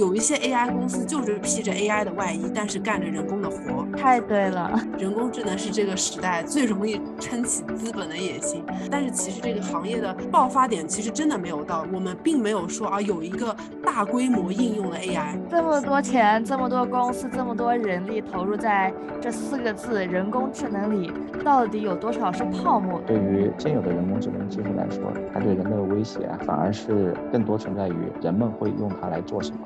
有一些 AI 公司就是披着 AI 的外衣，但是干着人工的活。太对了，人工智能是这个时代最容易撑起资本的野心。但是其实这个行业的爆发点其实真的没有到，我们并没有说啊有一个大规模应用的 AI。这么多钱，这么多公司，这么多人力投入在这四个字“人工智能”里，到底有多少是泡沫？对于现有的人工智能技术来说，它对人类的威胁啊，反而是更多存在于人们会用它来做什么。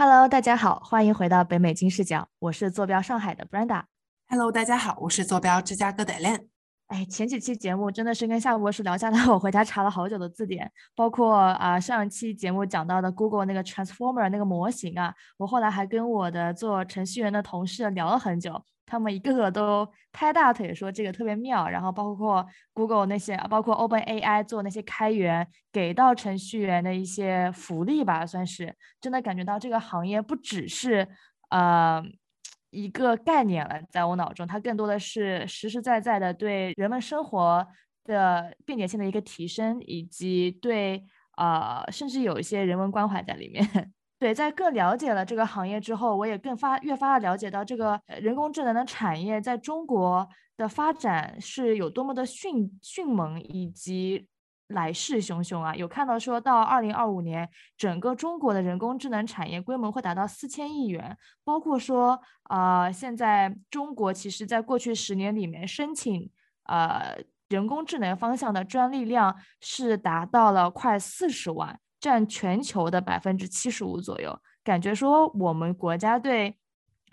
Hello，大家好，欢迎回到北美金视角，我是坐标上海的 Brenda。Hello，大家好，我是坐标芝加哥的 Len。哎，前几期节目真的是跟夏博士聊下来，我回家查了好久的字典，包括啊上一期节目讲到的 Google 那个 Transformer 那个模型啊，我后来还跟我的做程序员的同事聊了很久。他们一个个都拍大腿说这个特别妙，然后包括 Google 那些，包括 Open AI 做那些开源给到程序员的一些福利吧，算是真的感觉到这个行业不只是呃一个概念了，在我脑中，它更多的是实实在在的对人们生活的便捷性的一个提升，以及对呃甚至有一些人文关怀在里面。对，在更了解了这个行业之后，我也更发越发的了解到这个人工智能的产业在中国的发展是有多么的迅迅猛，以及来势汹汹啊！有看到说到二零二五年，整个中国的人工智能产业规模会达到四千亿元，包括说啊，现在中国其实在过去十年里面申请呃人工智能方向的专利量是达到了快四十万。占全球的百分之七十五左右，感觉说我们国家对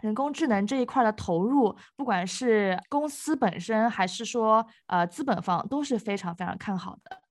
人工智能这一块的投入，不管是公司本身还是说呃资本方，都是非常非常看好的。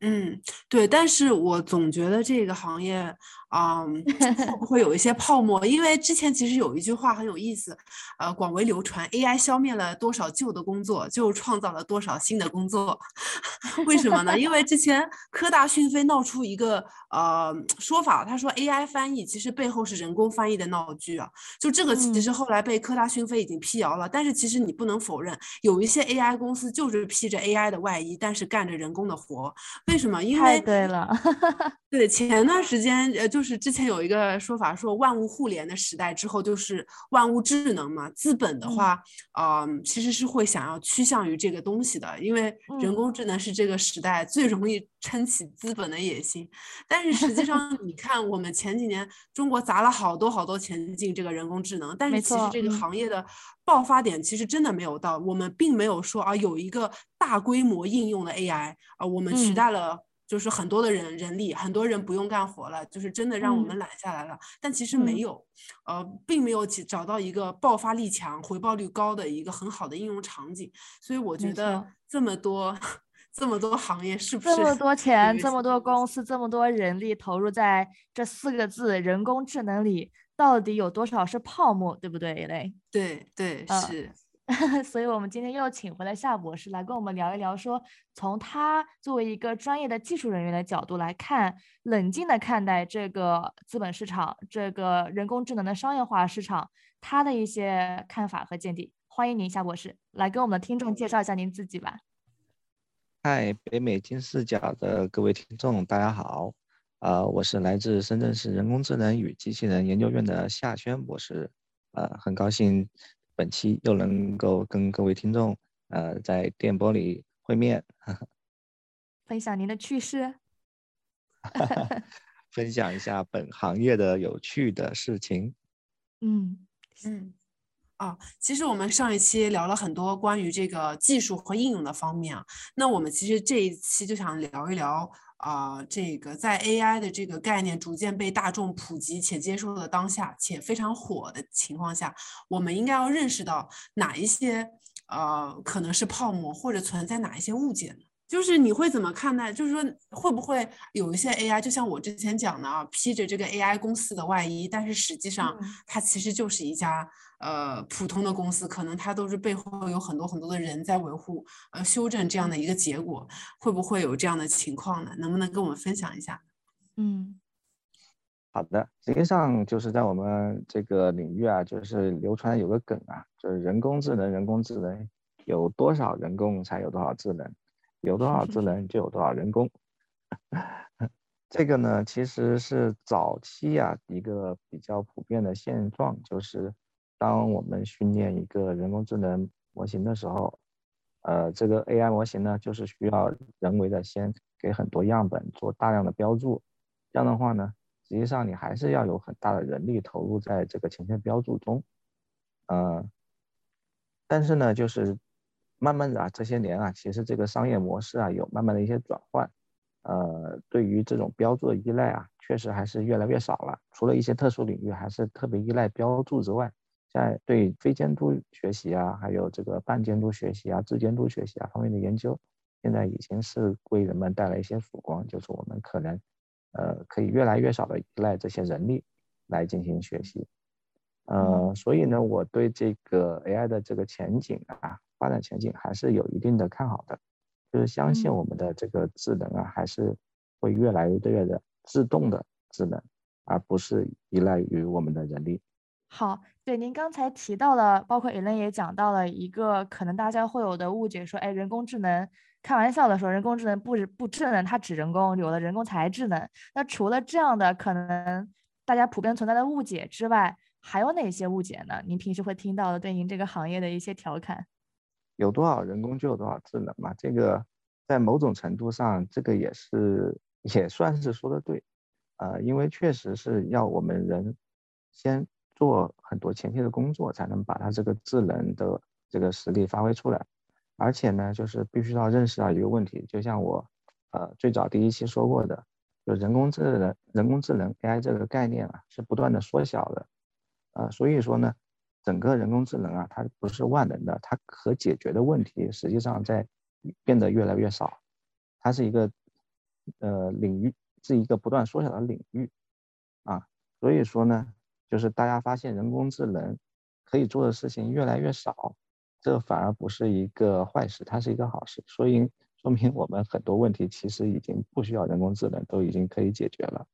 嗯，对，但是我总觉得这个行业。嗯，会不会有一些泡沫？因为之前其实有一句话很有意思，呃，广为流传：AI 消灭了多少旧的工作，就创造了多少新的工作。为什么呢？因为之前科大讯飞闹出一个呃说法，他说 AI 翻译其实背后是人工翻译的闹剧啊。就这个其实后来被科大讯飞已经辟谣了，但是其实你不能否认，有一些 AI 公司就是披着 AI 的外衣，但是干着人工的活。为什么？因为对了，对前段时间呃就。就是之前有一个说法，说万物互联的时代之后就是万物智能嘛。资本的话，嗯，其实是会想要趋向于这个东西的，因为人工智能是这个时代最容易撑起资本的野心。但是实际上，你看我们前几年中国砸了好多好多钱进这个人工智能，但是其实这个行业的爆发点其实真的没有到，我们并没有说啊有一个大规模应用的 AI 啊，我们取代了。就是很多的人人力，很多人不用干活了，就是真的让我们懒下来了。但其实没有，呃，并没有找到一个爆发力强、回报率高的一个很好的应用场景。所以我觉得这么多 这么多行业是不是这么多钱、这么多公司、这么多人力投入在这四个字“人工智能”里，到底有多少是泡沫？对不对，雷？对对是。所以，我们今天又请回了夏博士来跟我们聊一聊，说从他作为一个专业的技术人员的角度来看，冷静的看待这个资本市场，这个人工智能的商业化市场，他的一些看法和见地。欢迎您，夏博士，来跟我们的听众介绍一下您自己吧。嗨，北美金视角的各位听众，大家好。呃，我是来自深圳市人工智能与机器人研究院的夏轩博士。呃，很高兴。本期又能够跟各位听众，呃，在电波里会面，分享您的趣事，分享一下本行业的有趣的事情。嗯嗯，啊，其实我们上一期聊了很多关于这个技术和应用的方面啊，那我们其实这一期就想聊一聊。啊，这个在 AI 的这个概念逐渐被大众普及且接受的当下，且非常火的情况下，我们应该要认识到哪一些呃可能是泡沫，或者存在哪一些误解呢？就是你会怎么看待？就是说，会不会有一些 AI，就像我之前讲的啊，披着这个 AI 公司的外衣，但是实际上它其实就是一家呃普通的公司，可能它都是背后有很多很多的人在维护呃修正这样的一个结果，会不会有这样的情况呢？能不能跟我们分享一下？嗯，好的，实际上就是在我们这个领域啊，就是流传有个梗啊，就是人工智能，人工智能有多少人工才有多少智能。有多少智 能就有多少人工，这个呢，其实是早期啊一个比较普遍的现状，就是当我们训练一个人工智能模型的时候，呃，这个 AI 模型呢，就是需要人为的先给很多样本做大量的标注，这样的话呢，实际上你还是要有很大的人力投入在这个前线标注中，呃，但是呢，就是慢慢的啊，这些年啊，其实这个商业模式啊有慢慢的一些转换。呃，对于这种标注的依赖啊，确实还是越来越少了。除了一些特殊领域还是特别依赖标注之外，在对非监督学习啊，还有这个半监督学习啊、自监督学习啊方面的研究，现在已经是为人们带来一些曙光，就是我们可能呃可以越来越少的依赖这些人力来进行学习。呃，所以呢，我对这个 AI 的这个前景啊，发展前景还是有一定的看好的。就是相信我们的这个智能啊，还是会越来越越的自动的智能，而不是依赖于我们的人力。好，对您刚才提到了，包括 Ellen 也讲到了一个可能大家会有的误解，说，哎，人工智能，开玩笑的说，人工智能不不智能，它只人工，有了人工才智能。那除了这样的可能大家普遍存在的误解之外，还有哪些误解呢？您平时会听到的对您这个行业的一些调侃？有多少人工就有多少智能嘛？这个在某种程度上，这个也是也算是说的对，呃，因为确实是要我们人先做很多前期的工作，才能把它这个智能的这个实力发挥出来。而且呢，就是必须要认识到一个问题，就像我呃最早第一期说过的，就人工智能、人工智能 AI 这个概念啊，是不断的缩小的，呃，所以说呢。整个人工智能啊，它不是万能的，它可解决的问题实际上在变得越来越少。它是一个呃领域，是一个不断缩小的领域啊。所以说呢，就是大家发现人工智能可以做的事情越来越少，这反而不是一个坏事，它是一个好事。所以说明我们很多问题其实已经不需要人工智能，都已经可以解决了。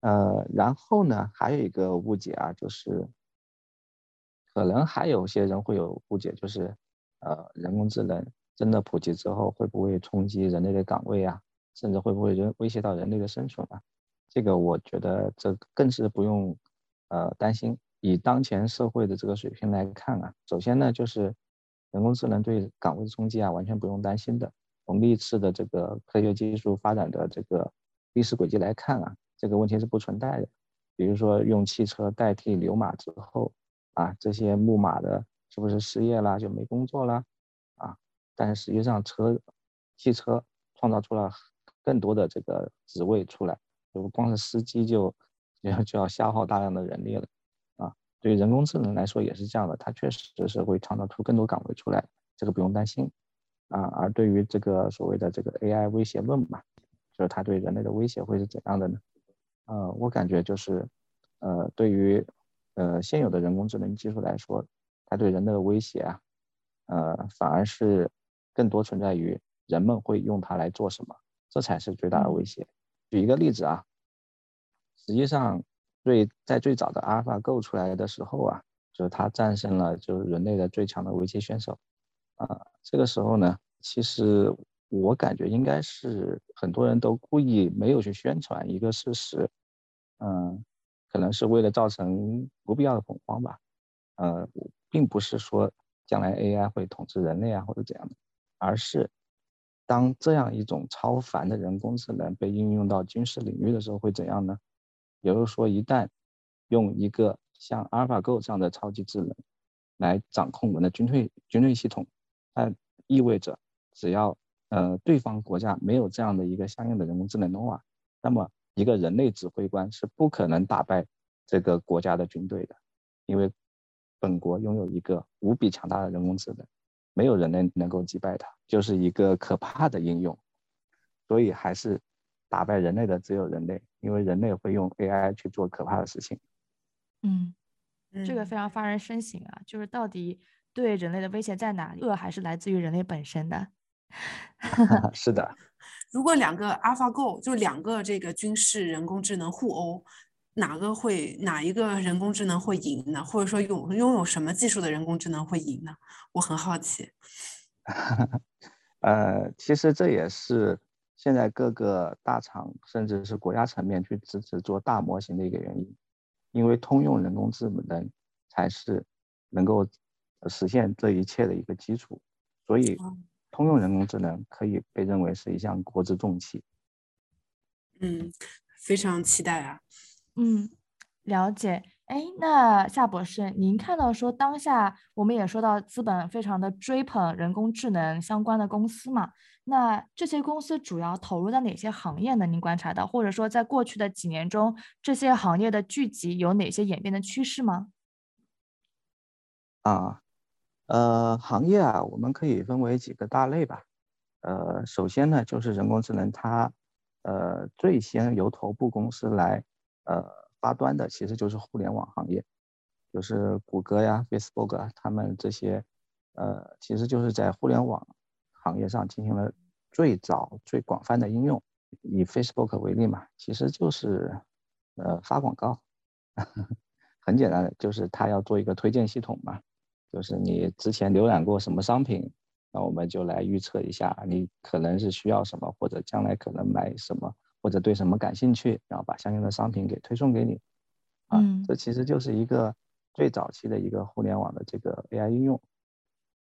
呃，然后呢，还有一个误解啊，就是。可能还有些人会有误解，就是，呃，人工智能真的普及之后，会不会冲击人类的岗位啊？甚至会不会人威胁到人类的生存啊？这个我觉得这更是不用，呃，担心。以当前社会的这个水平来看啊，首先呢，就是人工智能对岗位的冲击啊，完全不用担心的。从历次的这个科学技术发展的这个历史轨迹来看啊，这个问题是不存在的。比如说用汽车代替牛马之后。啊，这些木马的是不是失业了就没工作了？啊，但实际上车、汽车创造出了更多的这个职位出来，就光是司机就要就要消耗大量的人力了。啊，对于人工智能来说也是这样的，它确实是会创造出更多岗位出来，这个不用担心。啊，而对于这个所谓的这个 AI 威胁论嘛，就是它对人类的威胁会是怎样的呢？呃，我感觉就是，呃，对于。呃，现有的人工智能技术来说，它对人的威胁啊，呃，反而是更多存在于人们会用它来做什么，这才是最大的威胁。举一个例子啊，实际上最在最早的 AlphaGo 出来的时候啊，就是它战胜了就是人类的最强的围棋选手啊。这个时候呢，其实我感觉应该是很多人都故意没有去宣传一个事实，嗯。可能是为了造成不必要的恐慌吧，呃，并不是说将来 AI 会统治人类啊或者怎样的，而是当这样一种超凡的人工智能被应用到军事领域的时候会怎样呢？也就是说，一旦用一个像 AlphaGo 这样的超级智能来掌控我们的军队军队系统，那意味着只要呃对方国家没有这样的一个相应的人工智能的话，那么。一个人类指挥官是不可能打败这个国家的军队的，因为本国拥有一个无比强大的人工智能，没有人类能够击败它，就是一个可怕的应用。所以还是打败人类的只有人类，因为人类会用 AI 去做可怕的事情。嗯，这个非常发人深省啊，就是到底对人类的威胁在哪？恶还是来自于人类本身的？是的。如果两个 AlphaGo 就两个这个军事人工智能互殴，哪个会哪一个人工智能会赢呢？或者说拥拥有什么技术的人工智能会赢呢？我很好奇。呃，其实这也是现在各个大厂甚至是国家层面去支持做大模型的一个原因，因为通用人工智能才是能够实现这一切的一个基础，所以通用人工智能可以被认为是一项国之重器。嗯，非常期待啊。嗯，了解。哎，那夏博士，您看到说当下我们也说到资本非常的追捧人工智能相关的公司嘛？那这些公司主要投入在哪些行业呢？您观察到，或者说在过去的几年中，这些行业的聚集有哪些演变的趋势吗？啊，呃，行业啊，我们可以分为几个大类吧。呃，首先呢，就是人工智能，它呃最先由头部公司来呃。发端的其实就是互联网行业，就是谷歌呀、Facebook 啊，他们这些，呃，其实就是在互联网行业上进行了最早、最广泛的应用。以 Facebook 为例嘛，其实就是，呃，发广告，很简单的，就是它要做一个推荐系统嘛，就是你之前浏览过什么商品，那我们就来预测一下你可能是需要什么，或者将来可能买什么。或者对什么感兴趣，然后把相应的商品给推送给你，啊，这其实就是一个最早期的一个互联网的这个 AI 应用。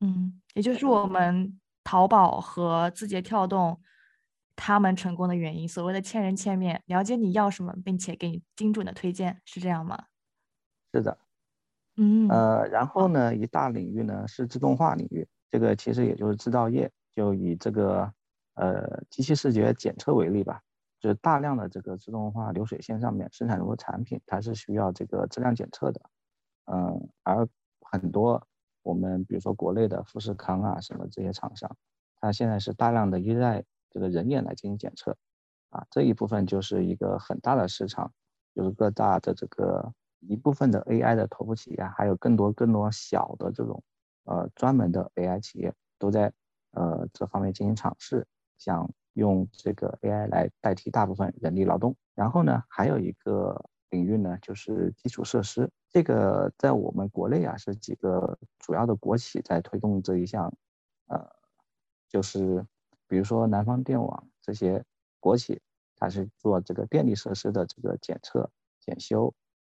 嗯，也就是我们淘宝和字节跳动他们成功的原因，所谓的千人千面，了解你要什么，并且给你精准的推荐，是这样吗？是的。嗯。呃，然后呢，一大领域呢是自动化领域，这个其实也就是制造业，就以这个呃机器视觉检测为例吧。就是大量的这个自动化流水线上面生产出的产品，它是需要这个质量检测的，嗯，而很多我们比如说国内的富士康啊什么这些厂商，它现在是大量的依赖这个人眼来进行检测，啊，这一部分就是一个很大的市场，就是各大的这个一部分的 AI 的头部企业，还有更多更多小的这种呃专门的 AI 企业都在呃这方面进行尝试，想。用这个 AI 来代替大部分人力劳动，然后呢，还有一个领域呢，就是基础设施。这个在我们国内啊，是几个主要的国企在推动这一项，呃，就是比如说南方电网这些国企，它是做这个电力设施的这个检测、检修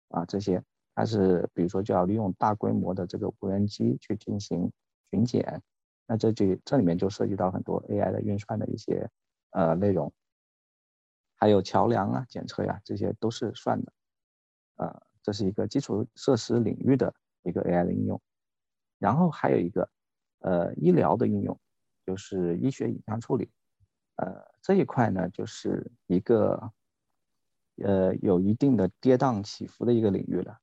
啊，这些它是比如说就要利用大规模的这个无人机去进行巡检，那这就这里面就涉及到很多 AI 的运算的一些。呃，内容还有桥梁啊、检测呀，这些都是算的。呃，这是一个基础设施领域的一个 AI 的应用。然后还有一个呃医疗的应用，就是医学影像处理。呃，这一块呢，就是一个呃有一定的跌宕起伏的一个领域了。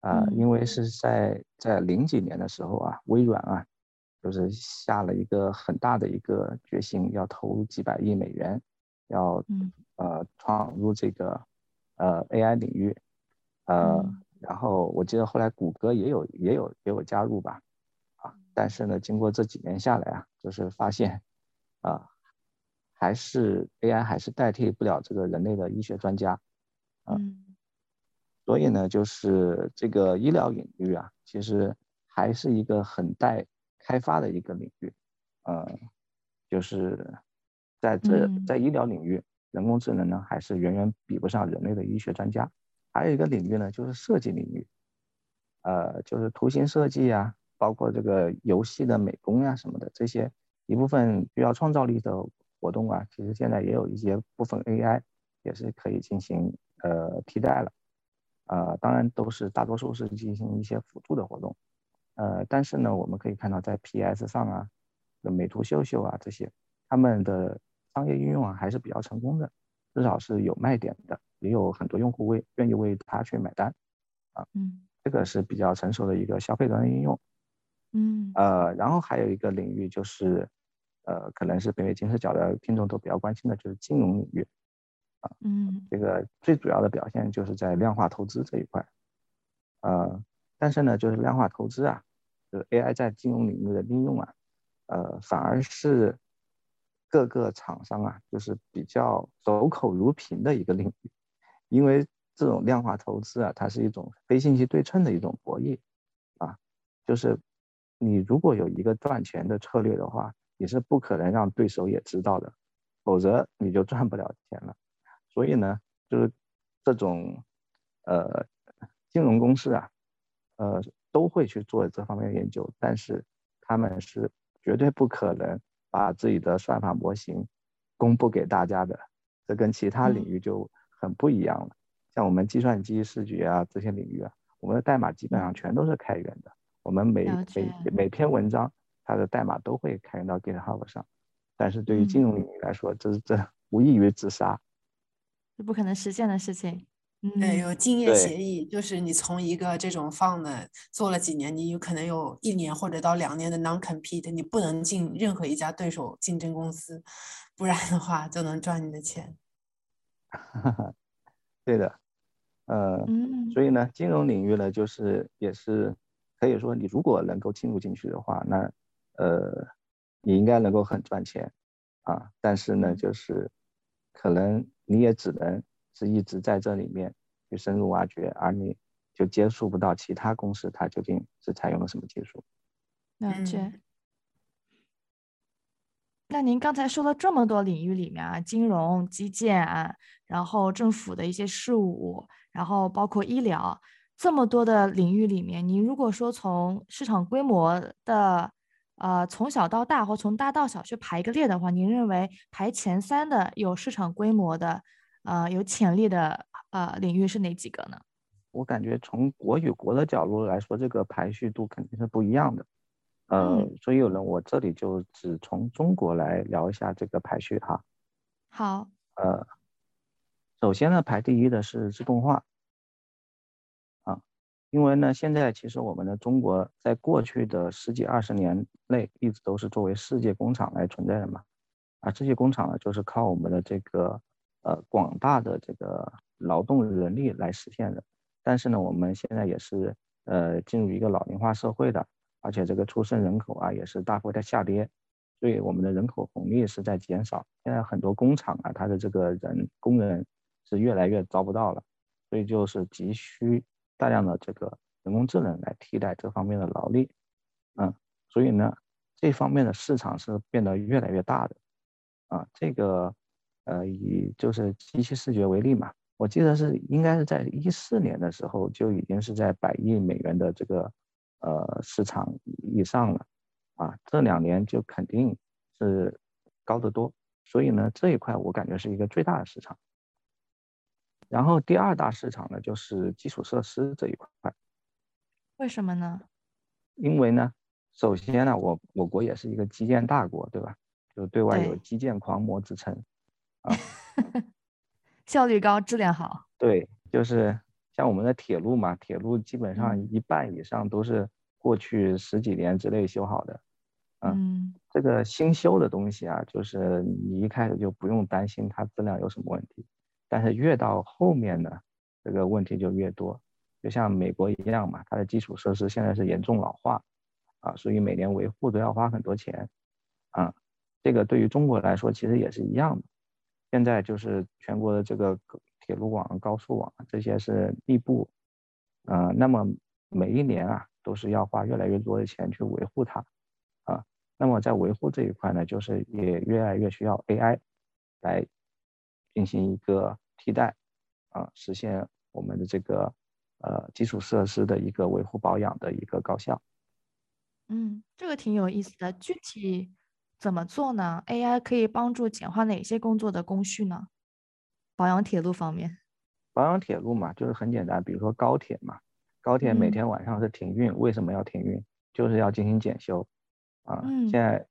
啊，因为是在在零几年的时候啊，微软啊。就是下了一个很大的一个决心，要投几百亿美元，要呃闯入这个呃 AI 领域，呃，然后我记得后来谷歌也有也有也有加入吧，啊，但是呢，经过这几年下来啊，就是发现啊，还是 AI 还是代替不了这个人类的医学专家，嗯，所以呢，就是这个医疗领域啊，其实还是一个很待。开发的一个领域，呃，就是在这在医疗领域，人工智能呢还是远远比不上人类的医学专家。还有一个领域呢，就是设计领域，呃，就是图形设计啊，包括这个游戏的美工呀什么的，这些一部分需要创造力的活动啊，其实现在也有一些部分 AI 也是可以进行呃替代了，呃，当然都是大多数是进行一些辅助的活动。呃，但是呢，我们可以看到，在 PS 上啊，美图秀秀啊这些，他们的商业应用啊还是比较成功的，至少是有卖点的，也有很多用户为愿意为它去买单，啊，嗯，这个是比较成熟的一个消费端应用，嗯，呃，然后还有一个领域就是，呃，可能是北美金视角的听众都比较关心的，就是金融领域，啊，嗯，这个最主要的表现就是在量化投资这一块，呃，但是呢，就是量化投资啊。就是 AI 在金融领域的应用啊，呃，反而是各个厂商啊，就是比较守口如瓶的一个领域，因为这种量化投资啊，它是一种非信息对称的一种博弈啊，就是你如果有一个赚钱的策略的话，你是不可能让对手也知道的否则你就赚不了钱了。所以呢，就是这种呃金融公司啊，呃都会去做这方面的研究，但是他们是绝对不可能把自己的算法模型公布给大家的，这跟其他领域就很不一样了。像我们计算机视觉啊这些领域啊，我们的代码基本上全都是开源的，我们每每每篇文章它的代码都会开源到 GitHub 上，但是对于金融领域来说，这是这无异于自杀。是不可能实现的事情。对，有竞业协议，就是你从一个这种放的做了几年，你有可能有一年或者到两年的 non compete，你不能进任何一家对手竞争公司，不然的话就能赚你的钱。对的，呃，所以呢，金融领域呢，就是也是可以说，你如果能够进入进去的话，那呃，你应该能够很赚钱啊。但是呢，就是可能。你也只能是一直在这里面去深入挖掘，而你就接触不到其他公司，它究竟是采用了什么技术。了解。那您刚才说了这么多领域里面啊，金融、基建啊，然后政府的一些事务，然后包括医疗，这么多的领域里面，您如果说从市场规模的。呃，从小到大或从大到小去排一个列的话，您认为排前三的有市场规模的，呃，有潜力的呃领域是哪几个呢？我感觉从国与国的角度来说，这个排序度肯定是不一样的。呃，所以有人我这里就只从中国来聊一下这个排序哈。好。呃，首先呢，排第一的是自动化。因为呢，现在其实我们的中国在过去的十几二十年内一直都是作为世界工厂来存在的嘛，啊，这些工厂呢就是靠我们的这个呃广大的这个劳动人力来实现的。但是呢，我们现在也是呃进入一个老龄化社会的，而且这个出生人口啊也是大幅的下跌，所以我们的人口红利是在减少。现在很多工厂啊，它的这个人工人是越来越招不到了，所以就是急需。大量的这个人工智能来替代这方面的劳力，嗯，所以呢，这方面的市场是变得越来越大的，啊，这个，呃，以就是机器视觉为例嘛，我记得是应该是在一四年的时候就已经是在百亿美元的这个呃市场以上了，啊，这两年就肯定是高得多，所以呢，这一块我感觉是一个最大的市场。然后第二大市场呢，就是基础设施这一块。为什么呢？因为呢，首先呢，我我国也是一个基建大国，对吧？就对外有基建狂魔之称，啊，效率高，质量好。对，就是像我们的铁路嘛，铁路基本上一半以上都是过去十几年之内修好的，嗯，这个新修的东西啊，就是你一开始就不用担心它质量有什么问题。但是越到后面呢，这个问题就越多，就像美国一样嘛，它的基础设施现在是严重老化，啊，所以每年维护都要花很多钱，啊，这个对于中国来说其实也是一样的，现在就是全国的这个铁路网、高速网这些是密布，啊，那么每一年啊都是要花越来越多的钱去维护它，啊，那么在维护这一块呢，就是也越来越需要 AI 来。进行一个替代，啊，实现我们的这个呃基础设施的一个维护保养的一个高效。嗯，这个挺有意思的。具体怎么做呢？AI 可以帮助简化哪些工作的工序呢？保养铁路方面，保养铁路嘛，就是很简单，比如说高铁嘛，高铁每天晚上是停运，为什么要停运？就是要进行检修。啊，现在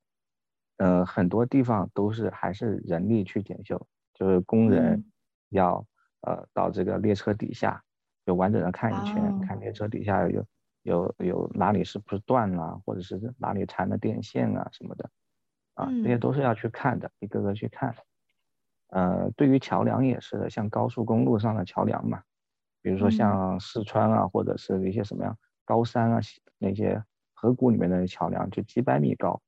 呃很多地方都是还是人力去检修。就是工人要呃到这个列车底下，就完整的看一圈，看列车底下有有有哪里是不是断了，或者是哪里缠了电线啊什么的，啊这些都是要去看的，一个个去看。呃，对于桥梁也是的，像高速公路上的桥梁嘛，比如说像四川啊，或者是一些什么样高山啊那些河谷里面的桥梁，就几百米高，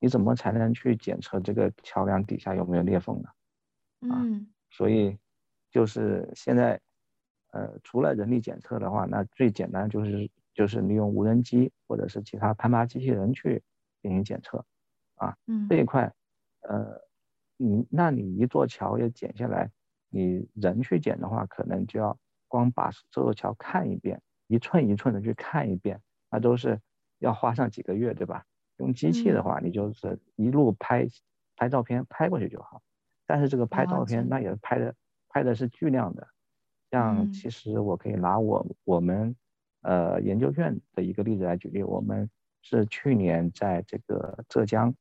你怎么才能去检测这个桥梁底下有没有裂缝呢？嗯，所以就是现在，呃，除了人力检测的话，那最简单就是就是利用无人机或者是其他攀爬机器人去进行检测，啊，这一块，呃，你那你一座桥要剪下来，你人去剪的话，可能就要光把这座桥看一遍，一寸一寸的去看一遍，那都是要花上几个月，对吧？用机器的话，你就是一路拍拍照片拍过去就好。但是这个拍照片，那也拍的拍的是巨量的。像其实我可以拿我我们呃研究院的一个例子来举例，我们是去年在这个浙江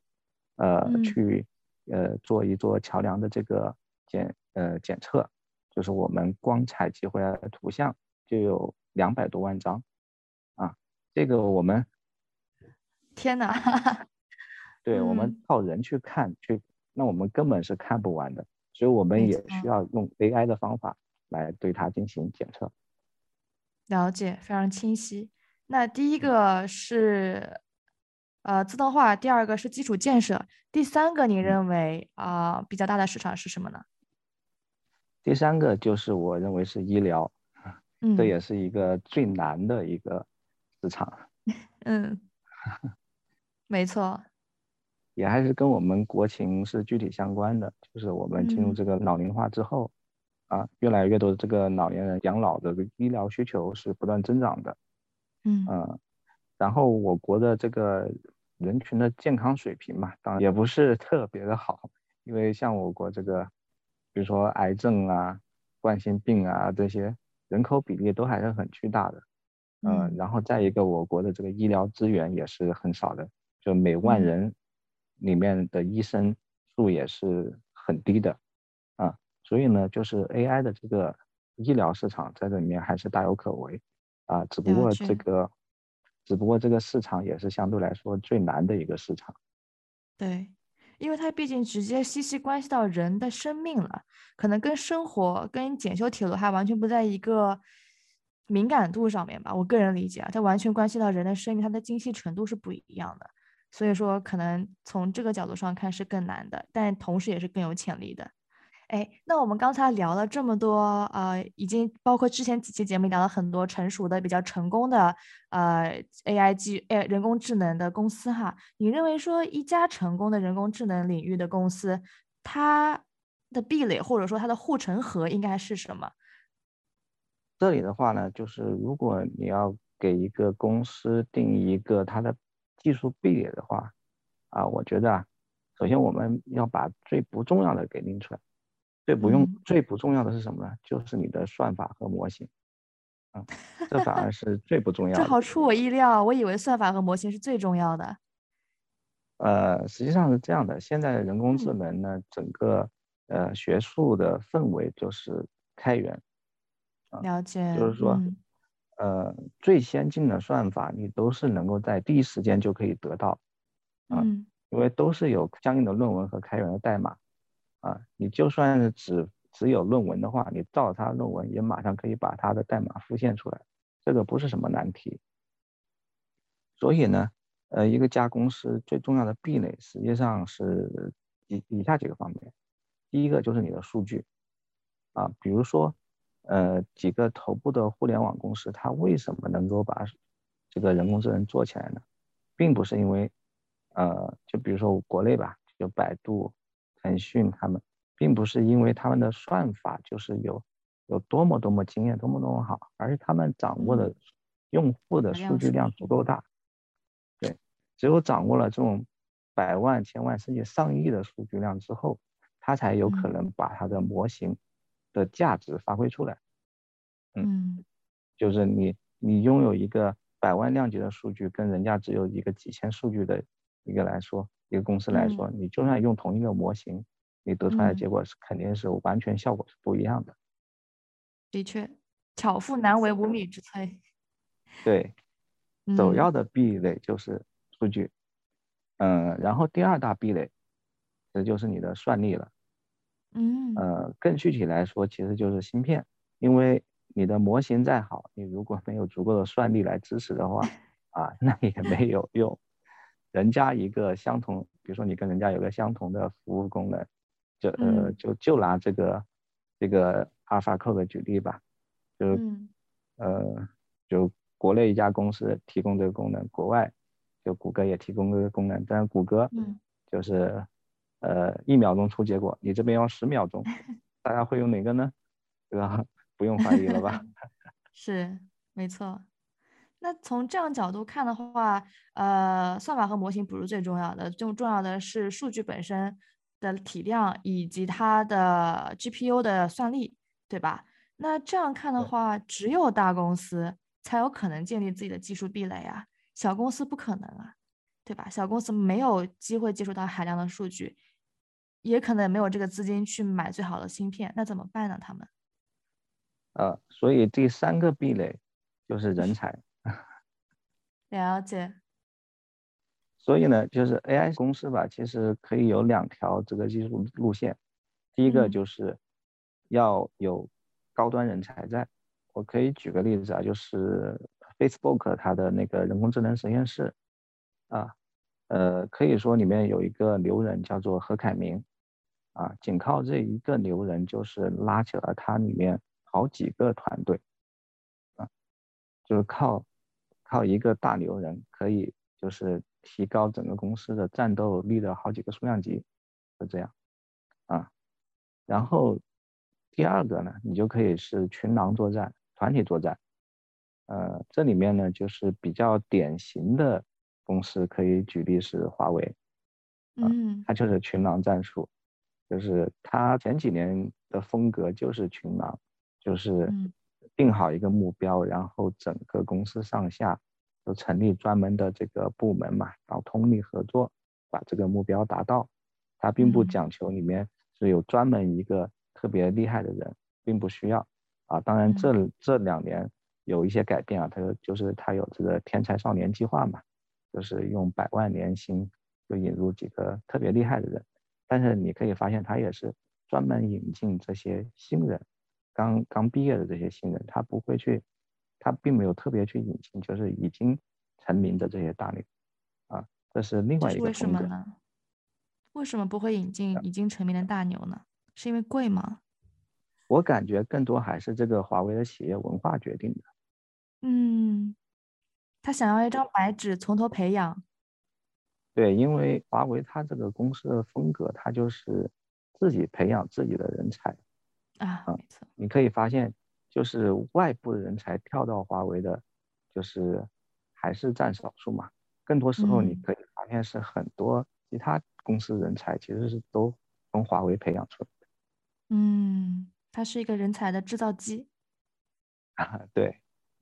呃去呃做一座桥梁的这个检呃检测，就是我们光采集回来的图像就有两百多万张啊，这个我们。天哪！对我们靠人去看去，那我们根本是看不完的，所以我们也需要用 AI 的方法来对它进行检测。了解，非常清晰。那第一个是呃自动化，第二个是基础建设，第三个你认为啊比较大的市场是什么呢？第三个就是我认为是医疗，这也是一个最难的一个市场。嗯。没错，也还是跟我们国情是具体相关的。就是我们进入这个老龄化之后，啊，越来越多的这个老年人养老的医疗需求是不断增长的。嗯然后我国的这个人群的健康水平嘛，当然也不是特别的好，因为像我国这个，比如说癌症啊、冠心病啊这些人口比例都还是很巨大的。嗯，然后再一个，我国的这个医疗资源也是很少的。就每万人里面的医生数也是很低的啊，所以呢，就是 AI 的这个医疗市场在这里面还是大有可为啊，只不过这个，只不过这个市场也是相对来说最难的一个市场。对，因为它毕竟直接息息关系到人的生命了，可能跟生活、跟检修铁路还完全不在一个敏感度上面吧。我个人理解啊，它完全关系到人的生命，它的精细程度是不一样的。所以说，可能从这个角度上看是更难的，但同时也是更有潜力的。哎，那我们刚才聊了这么多，呃，已经包括之前几期节目聊了很多成熟的、比较成功的，呃，AI 技，呃，人工智能的公司哈。你认为说一家成功的人工智能领域的公司，它的壁垒或者说它的护城河应该是什么？这里的话呢，就是如果你要给一个公司定一个它的。技术壁垒的话，啊，我觉得啊，首先我们要把最不重要的给拎出来。最不用、最不重要的是什么呢？就是你的算法和模型。啊，这反而是最不重要的。这好出我意料，我以为算法和模型是最重要的。呃，实际上是这样的，现在人工智能呢，整个呃学术的氛围就是开源。啊了解。就是说。呃，最先进的算法你都是能够在第一时间就可以得到，啊，因为都是有相应的论文和开源的代码，啊，你就算是只只有论文的话，你照它论文也马上可以把它的代码复现出来，这个不是什么难题。所以呢，呃，一个家公司最重要的壁垒实际上是以以下几个方面，第一个就是你的数据，啊，比如说。呃，几个头部的互联网公司，它为什么能够把这个人工智能做起来呢？并不是因为，呃，就比如说国内吧，就百度、腾讯他们，并不是因为他们的算法就是有有多么多么惊艳、多么多么好，而是他们掌握的用户的数据量足够大。对，只有掌握了这种百万、千万甚至上亿的数据量之后，他才有可能把他的模型。的价值发挥出来，嗯，就是你你拥有一个百万量级的数据，跟人家只有一个几千数据的一个来说，一个公司来说，你就算用同一个模型，你得出来的结果是肯定是完全效果是不一样的。的确，巧妇难为无米之炊。对，首要的壁垒就是数据，嗯，然后第二大壁垒，这就是你的算力了。嗯，呃，更具体来说，其实就是芯片，因为你的模型再好，你如果没有足够的算力来支持的话，啊，那也没有用。人家一个相同，比如说你跟人家有个相同的服务功能，就呃，就就拿这个这个阿尔法扣的举例吧，就呃，就国内一家公司提供这个功能，国外就谷歌也提供这个功能，但是谷歌就是呃一秒钟出结果，你这边要十秒钟，大家会用哪个呢？对吧？不用怀疑了吧？是，没错。那从这样角度看的话，呃，算法和模型不是最重要的，最重要的是数据本身的体量以及它的 GPU 的算力，对吧？那这样看的话，只有大公司才有可能建立自己的技术壁垒啊，小公司不可能啊，对吧？小公司没有机会接触到海量的数据，也可能没有这个资金去买最好的芯片，那怎么办呢？他们？呃，所以第三个壁垒就是人才。了解。所以呢，就是 AI 公司吧，其实可以有两条这个技术路线。第一个就是要有高端人才在。我可以举个例子啊，就是 Facebook 它的那个人工智能实验室啊，呃，可以说里面有一个牛人叫做何凯明啊，仅靠这一个牛人，就是拉起了他里面好几个团队啊，就是靠。靠一个大牛人可以就是提高整个公司的战斗力的好几个数量级，就这样啊。然后第二个呢，你就可以是群狼作战、团体作战。呃，这里面呢就是比较典型的公司，可以举例是华为，嗯，它就是群狼战术，就是他前几年的风格就是群狼，就是。定好一个目标，然后整个公司上下都成立专门的这个部门嘛，然后通力合作，把这个目标达到。他并不讲求里面是有专门一个特别厉害的人，并不需要啊。当然这这两年有一些改变啊，他就是他有这个天才少年计划嘛，就是用百万年薪就引入几个特别厉害的人。但是你可以发现，他也是专门引进这些新人。刚刚毕业的这些新人，他不会去，他并没有特别去引进，就是已经成名的这些大牛，啊，这是另外一个为什么呢？为什么不会引进已经成名的大牛呢？是因为贵吗？我感觉更多还是这个华为的企业文化决定的。嗯，他想要一张白纸，从头培养。对，因为华为它这个公司的风格，它就是自己培养自己的人才。啊，没错，你可以发现，就是外部的人才跳到华为的，就是还是占少数嘛。更多时候，你可以发现是很多其他公司人才其实是都从华为培养出来的。嗯，它是一个人才的制造机。啊，对。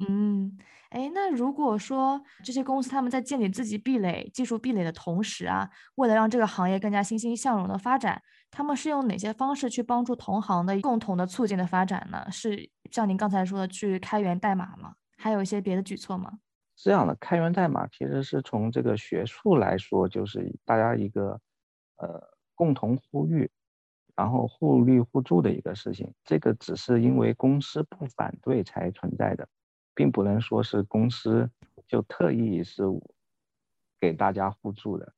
嗯，哎，那如果说这些公司他们在建立自己壁垒、技术壁垒的同时啊，为了让这个行业更加欣欣向荣的发展，他们是用哪些方式去帮助同行的共同的促进的发展呢？是像您刚才说的去开源代码吗？还有一些别的举措吗？这样的开源代码其实是从这个学术来说，就是大家一个呃共同呼吁，然后互利互助的一个事情。这个只是因为公司不反对才存在的。并不能说是公司就特意是给大家互助的，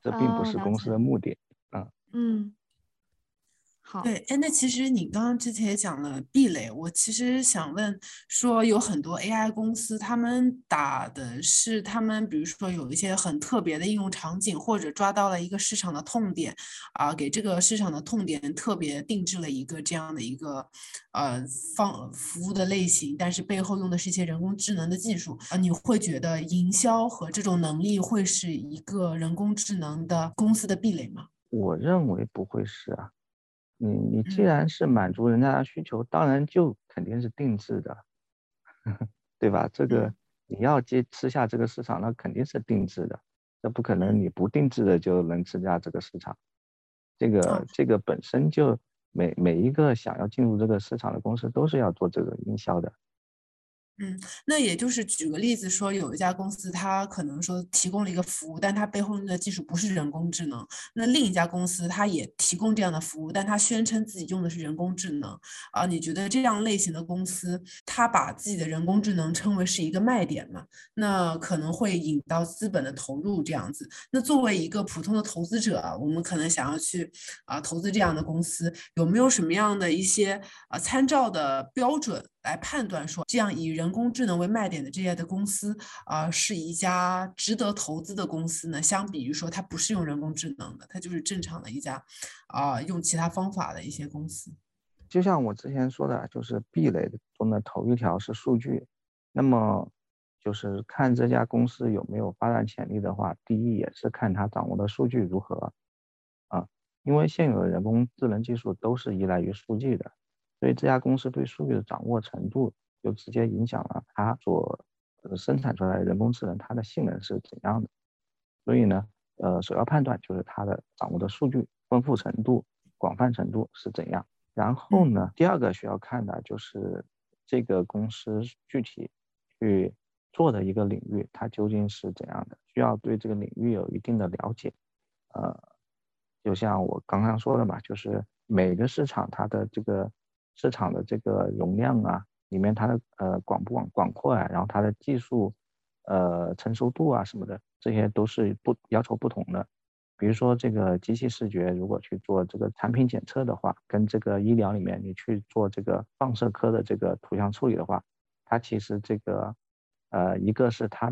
这并不是公司的目的。嗯嗯。对，哎，那其实你刚刚之前也讲了壁垒，我其实想问说，有很多 AI 公司，他们打的是他们，比如说有一些很特别的应用场景，或者抓到了一个市场的痛点，啊，给这个市场的痛点特别定制了一个这样的一个呃方服务的类型，但是背后用的是一些人工智能的技术，啊，你会觉得营销和这种能力会是一个人工智能的公司的壁垒吗？我认为不会是啊。你你既然是满足人家的需求，当然就肯定是定制的，对吧？这个你要接吃下这个市场，那肯定是定制的，那不可能你不定制的就能吃下这个市场。这个这个本身就每每一个想要进入这个市场的公司都是要做这个营销的。嗯，那也就是举个例子说，有一家公司，它可能说提供了一个服务，但它背后用的技术不是人工智能。那另一家公司，它也提供这样的服务，但它宣称自己用的是人工智能。啊，你觉得这样类型的公司，它把自己的人工智能称为是一个卖点吗？那可能会引到资本的投入这样子。那作为一个普通的投资者，我们可能想要去啊投资这样的公司，有没有什么样的一些啊参照的标准？来判断说，这样以人工智能为卖点的这些的公司，啊，是一家值得投资的公司呢？相比于说它不是用人工智能的，它就是正常的一家，啊，用其他方法的一些公司。就像我之前说的，就是壁垒中的头一条是数据，那么就是看这家公司有没有发展潜力的话，第一也是看它掌握的数据如何，啊，因为现有的人工智能技术都是依赖于数据的。所以这家公司对数据的掌握程度，就直接影响了它所生产出来的人工智能它的性能是怎样的。所以呢，呃，首要判断就是它的掌握的数据丰富程度、广泛程度是怎样。然后呢，第二个需要看的就是这个公司具体去做的一个领域，它究竟是怎样的，需要对这个领域有一定的了解。呃，就像我刚刚说的嘛，就是每个市场它的这个。市场的这个容量啊，里面它的呃广不广广阔啊，然后它的技术呃成熟度啊什么的，这些都是不要求不同的。比如说这个机器视觉，如果去做这个产品检测的话，跟这个医疗里面你去做这个放射科的这个图像处理的话，它其实这个呃一个是它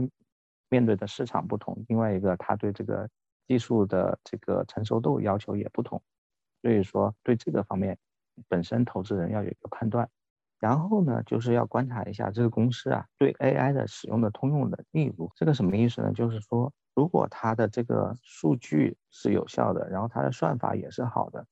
面对的市场不同，另外一个它对这个技术的这个成熟度要求也不同，所以说对这个方面。本身投资人要有一个判断，然后呢，就是要观察一下这个公司啊对 AI 的使用的通用能力如这个什么意思呢？就是说，如果它的这个数据是有效的，然后它的算法也是好的，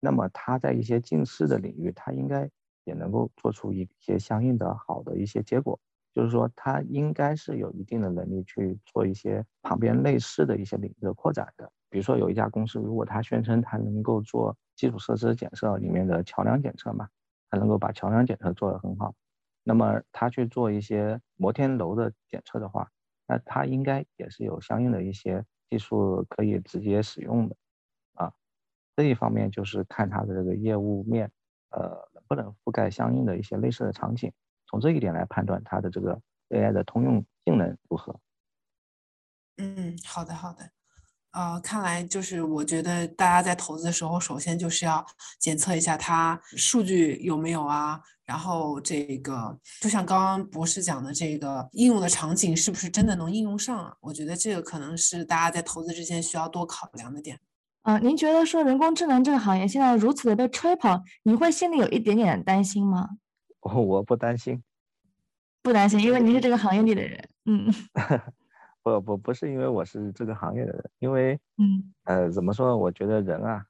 那么它在一些近似的领域，它应该也能够做出一些相应的好的一些结果。就是说，它应该是有一定的能力去做一些旁边类似的一些领域的扩展的。比如说，有一家公司，如果它宣称它能够做基础设施检测里面的桥梁检测嘛，它能够把桥梁检测做得很好，那么它去做一些摩天楼的检测的话，那它应该也是有相应的一些技术可以直接使用的啊。这一方面就是看它的这个业务面，呃，能不能覆盖相应的一些类似的场景。从这一点来判断它的这个 AI 的通用性能如何？嗯，好的好的，呃，看来就是我觉得大家在投资的时候，首先就是要检测一下它数据有没有啊，然后这个就像刚刚博士讲的，这个应用的场景是不是真的能应用上啊？我觉得这个可能是大家在投资之前需要多考量的点。啊，您觉得说人工智能这个行业现在如此的被吹捧，你会心里有一点点担心吗？我 我不担心，不担心，因为您是这个行业里的人。嗯，不不不是因为我是这个行业的人，因为嗯呃怎么说？我觉得人啊，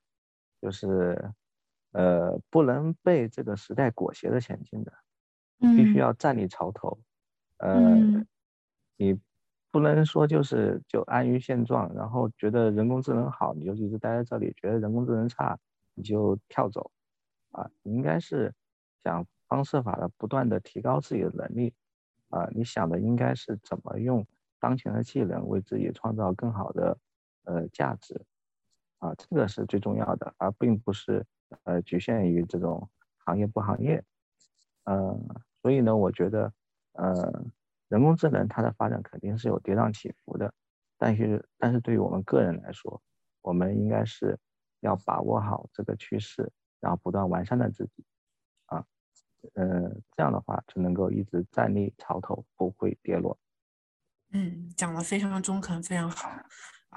就是呃不能被这个时代裹挟着前进的，必须要站立潮头。呃，你不能说就是就安于现状，然后觉得人工智能好，你就一直待在这里；觉得人工智能差，你就跳走。啊，你应该是想。方设法的不断的提高自己的能力，啊，你想的应该是怎么用当前的技能为自己创造更好的呃价值，啊，这个是最重要的，而并不是呃局限于这种行业不行业，呃，所以呢，我觉得呃人工智能它的发展肯定是有跌宕起伏的，但是但是对于我们个人来说，我们应该是要把握好这个趋势，然后不断完善的自己。呃，这样的话就能够一直站立潮头，不会跌落。嗯，讲的非常中肯，非常好。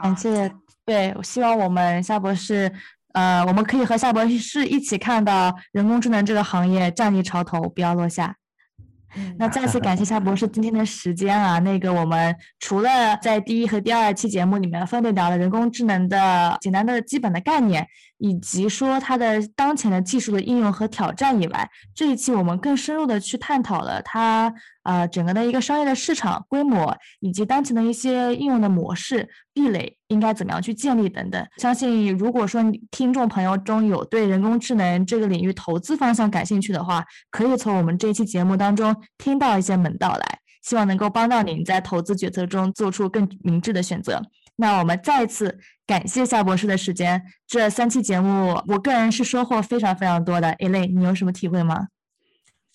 感谢。对，我希望我们夏博士，呃，我们可以和夏博士一起看到人工智能这个行业站立潮头，不要落下。那再次感谢夏博士今天的时间啊！那个我们除了在第一和第二期节目里面分别聊了人工智能的简单的基本的概念，以及说它的当前的技术的应用和挑战以外，这一期我们更深入的去探讨了它。呃，整个的一个商业的市场规模，以及当前的一些应用的模式壁垒应该怎么样去建立等等。相信如果说听众朋友中有对人工智能这个领域投资方向感兴趣的话，可以从我们这一期节目当中听到一些门道来，希望能够帮到您在投资决策中做出更明智的选择。那我们再次感谢夏博士的时间，这三期节目我个人是收获非常非常多的。A 类，你有什么体会吗？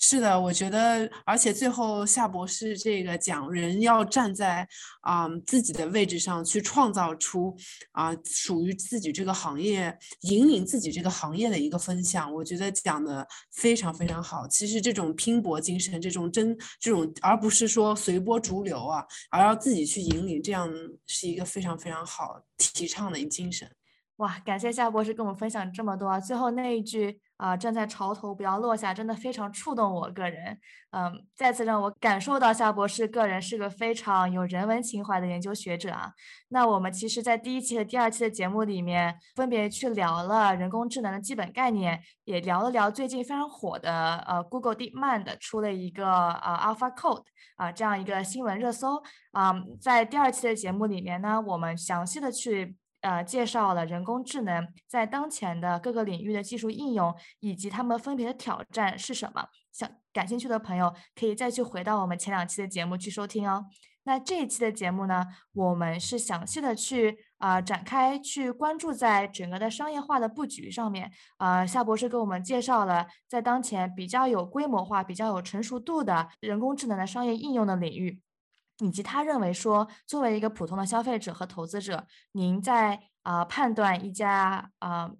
是的，我觉得，而且最后夏博士这个讲，人要站在啊自己的位置上去创造出啊属于自己这个行业，引领自己这个行业的一个分享，我觉得讲的非常非常好。其实这种拼搏精神，这种真这种，而不是说随波逐流啊，而要自己去引领，这样是一个非常非常好提倡的一精神。哇，感谢夏博士跟我们分享这么多。最后那一句啊，站在潮头不要落下，真的非常触动我个人。嗯，再次让我感受到夏博士个人是个非常有人文情怀的研究学者啊。那我们其实，在第一期和第二期的节目里面，分别去聊了人工智能的基本概念，也聊了聊最近非常火的呃，Google DeepMind 出了一个呃 AlphaCode 啊这样一个新闻热搜啊。在第二期的节目里面呢，我们详细的去。呃，介绍了人工智能在当前的各个领域的技术应用，以及他们分别的挑战是什么。想感兴趣的朋友可以再去回到我们前两期的节目去收听哦。那这一期的节目呢，我们是详细的去啊展开去关注在整个的商业化的布局上面。啊，夏博士给我们介绍了在当前比较有规模化、比较有成熟度的人工智能的商业应用的领域。以及他认为说，作为一个普通的消费者和投资者，您在啊判断一家啊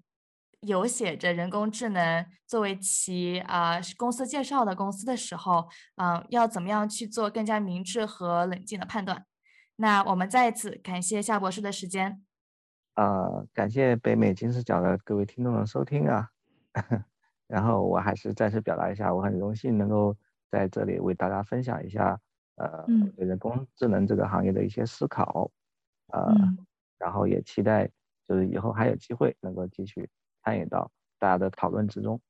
有写着人工智能作为其啊公司介绍的公司的时候，嗯，要怎么样去做更加明智和冷静的判断？那我们再一次感谢夏博士的时间。啊，感谢北美金视角的各位听众的收听啊。然后我还是再次表达一下，我很荣幸能够在这里为大家分享一下。呃，对人工智能这个行业的一些思考，呃，然后也期待就是以后还有机会能够继续参与到大家的讨论之中。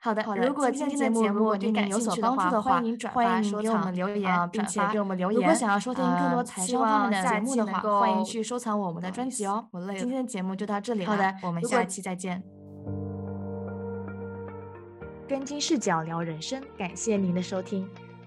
好的，如果今天的节目对你有所帮助的话，欢迎转发、收藏、留言，并且给我们留言。如果想要收听更多财商方面的节目的话，欢迎去收藏我们的专辑哦。今天的节目就到这里了，好的，我们下期再见。跟金视角聊人生，感谢您的收听。